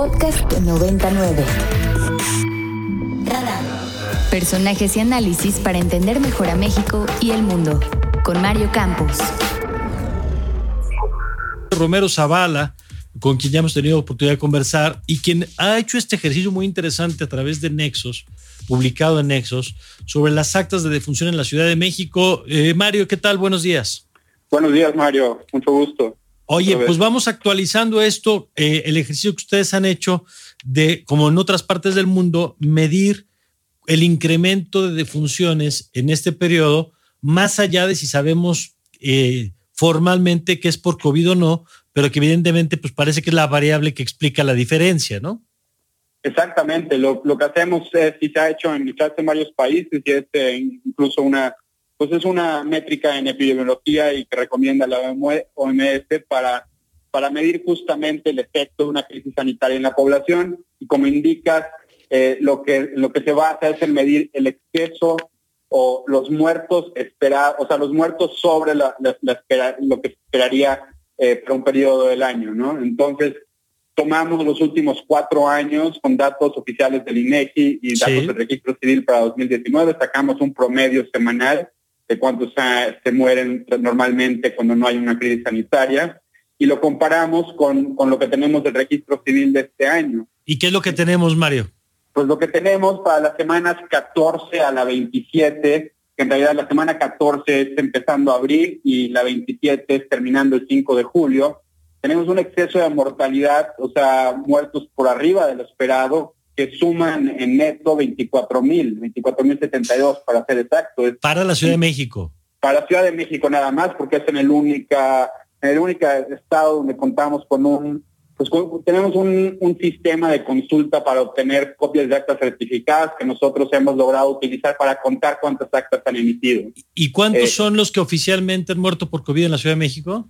Podcast 99. Personajes y análisis para entender mejor a México y el mundo. Con Mario Campos. Romero Zavala, con quien ya hemos tenido oportunidad de conversar y quien ha hecho este ejercicio muy interesante a través de Nexos, publicado en Nexos, sobre las actas de defunción en la Ciudad de México. Eh, Mario, ¿qué tal? Buenos días. Buenos días, Mario. Mucho gusto. Oye, pues vamos actualizando esto, eh, el ejercicio que ustedes han hecho de, como en otras partes del mundo, medir el incremento de defunciones en este periodo, más allá de si sabemos eh, formalmente que es por COVID o no, pero que evidentemente pues parece que es la variable que explica la diferencia, ¿no? Exactamente, lo, que hacemos es, y se ha hecho en, en varios países, y es eh, incluso una, pues es una métrica en epidemiología y que recomienda la OMS para, para medir justamente el efecto de una crisis sanitaria en la población, y como indicas, eh, lo, que, lo que se va a hacer es medir el exceso o los muertos esperados, o sea, los muertos sobre la, lo que esperaría eh, para un periodo del año, ¿no? Entonces, tomamos los últimos cuatro años con datos oficiales del INEGI y datos del registro civil para 2019, sacamos un promedio semanal de cuántos se mueren normalmente cuando no hay una crisis sanitaria y lo comparamos con, con lo que tenemos del registro civil de este año. ¿Y qué es lo que tenemos, Mario? Pues lo que tenemos para las semanas 14 a la 27, que en realidad la semana 14 es empezando abril y la 27 es terminando el 5 de julio, tenemos un exceso de mortalidad, o sea, muertos por arriba de lo esperado, que suman en neto 24 mil, 24 mil 72 para ser exacto. para la Ciudad de México. Para la Ciudad de México nada más, porque es en el única, en el único estado donde contamos con un pues tenemos un, sistema de consulta para obtener copias de actas certificadas que nosotros hemos logrado utilizar para contar cuántas actas han emitido. ¿Y cuántos eh, son los que oficialmente han muerto por COVID en la Ciudad de México?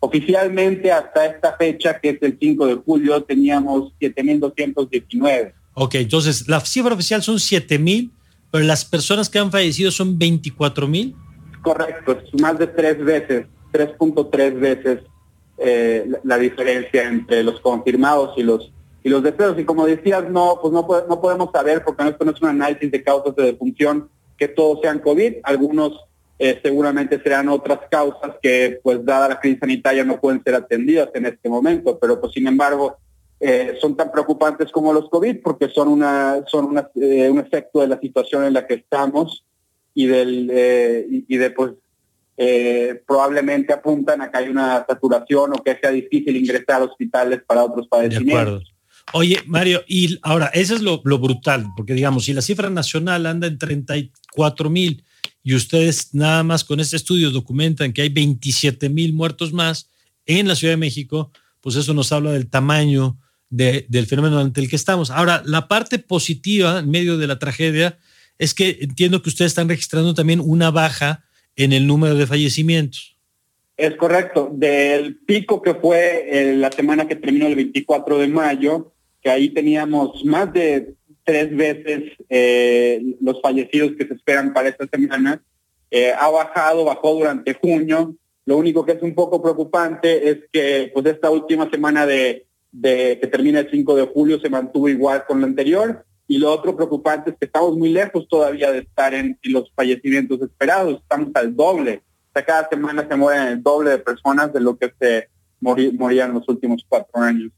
Oficialmente hasta esta fecha, que es el 5 de julio, teníamos 7.219. Ok, entonces la cifra oficial son 7.000, pero las personas que han fallecido son 24.000. Correcto, es más de tres veces, 3.3 veces eh, la, diferencia entre los confirmados y los y los deseos. Y como decías, no, pues no, no podemos saber, porque no es un análisis de causas de defunción, que todos sean COVID. Algunos eh, seguramente serán otras causas que, pues dada la crisis sanitaria, no pueden ser atendidas en este momento, pero pues sin embargo eh, son tan preocupantes como los COVID porque son una son una, un efecto de la situación en la que estamos y del y, y de pues eh, probablemente apuntan a que hay una saturación o que sea difícil ingresar a hospitales para otros padecimientos. Oye, Mario, y ahora, eso es lo, brutal, porque digamos, si la cifra nacional anda en 34 mil y ustedes nada más con este estudio documentan que hay 27 mil muertos más en la Ciudad de México, pues eso nos habla del tamaño del fenómeno ante el que estamos. Ahora, la parte positiva en medio de la tragedia es que entiendo que ustedes están registrando también una baja en el número de fallecimientos. Es correcto. Del pico que fue eh, la semana que terminó el 24 de mayo, que ahí teníamos más de tres veces eh, los fallecidos que se esperan para esta semana, eh, ha bajado, bajó durante junio. Lo único que es un poco preocupante es que pues esta última semana de, de que termina el 5 de julio se mantuvo igual con la anterior y lo otro preocupante es que estamos muy lejos todavía de estar en, los fallecimientos esperados, estamos al doble. O sea, cada semana se mueren el doble de personas de lo que se morían los últimos cuatro años.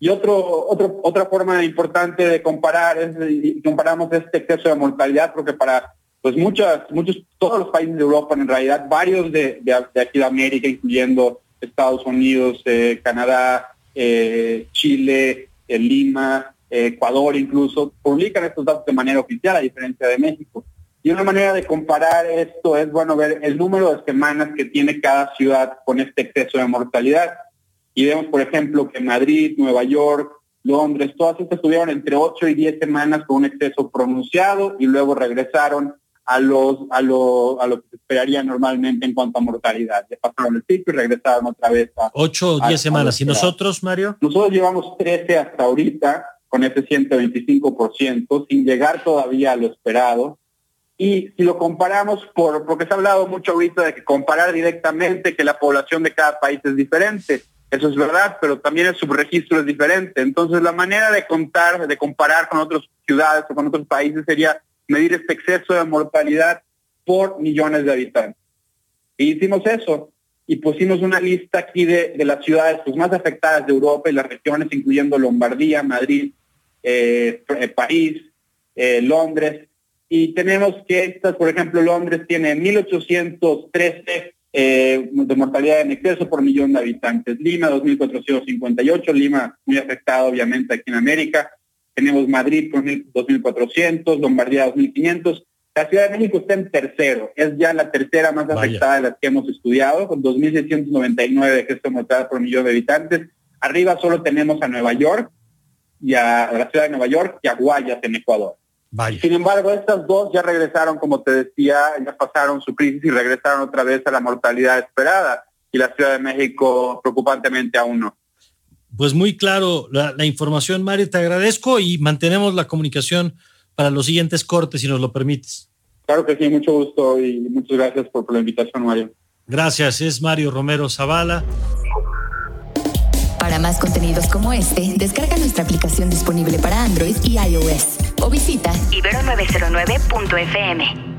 Y otro, otro, otra forma importante de comparar es, comparamos este exceso de mortalidad, porque para pues muchas, muchos, todos los países de Europa, en realidad, varios de, de, aquí de América, incluyendo Estados Unidos, eh, Canadá, eh, Chile, eh, Lima, Ecuador incluso, publican estos datos de manera oficial, a diferencia de México. Y una manera de comparar esto es, bueno, ver el número de semanas que tiene cada ciudad con este exceso de mortalidad. Y vemos, por ejemplo, que Madrid, Nueva York, Londres, todas estas estuvieron entre 8 y 10 semanas con un exceso pronunciado y luego regresaron a los a lo, a lo que se esperaría normalmente en cuanto a mortalidad. Ya pasaron el pico y regresaron otra vez a 8 o 10 semanas. ¿Y nosotros, Mario? Nosotros llevamos 13 hasta ahorita con ese 125%, sin llegar todavía a lo esperado. Y si lo comparamos, por, porque se ha hablado mucho ahorita de que comparar directamente que la población de cada país es diferente. Eso es verdad, pero también el subregistro es diferente. Entonces, la manera de contar, de comparar con otras ciudades o con otros países sería medir este exceso de mortalidad por millones de habitantes. Y hicimos eso y pusimos una lista aquí de, las ciudades pues, más afectadas de Europa y las regiones, incluyendo Lombardía, Madrid, eh, eh, París, eh, Londres. Y tenemos que estas, por ejemplo, Londres tiene 1.813 de mortalidad en exceso por millón de habitantes. Lima, 2.458. Lima, muy afectada, obviamente, aquí en América. Tenemos Madrid con 2.400, Lombardía 2.500 la Ciudad de México está en tercero, es ya la tercera más afectada de las que hemos estudiado, con 2.699 que mortalidad por millón de habitantes. Arriba solo tenemos a Nueva York y a, la ciudad de Nueva York y a Guayas en Ecuador. Sin embargo, estas dos ya regresaron, como te decía, ya pasaron su crisis y regresaron otra vez a la mortalidad esperada. Y la Ciudad de México, preocupantemente, aún no. Pues muy claro la, la información, Mario. Te agradezco y mantenemos la comunicación para los siguientes cortes, si nos lo permites. Claro que sí, mucho gusto y muchas gracias por, la invitación, Mario. Gracias, es Mario Romero Zavala. Para más contenidos como este, descarga nuestra aplicación disponible para Android y iOS o visita ibero909.fm.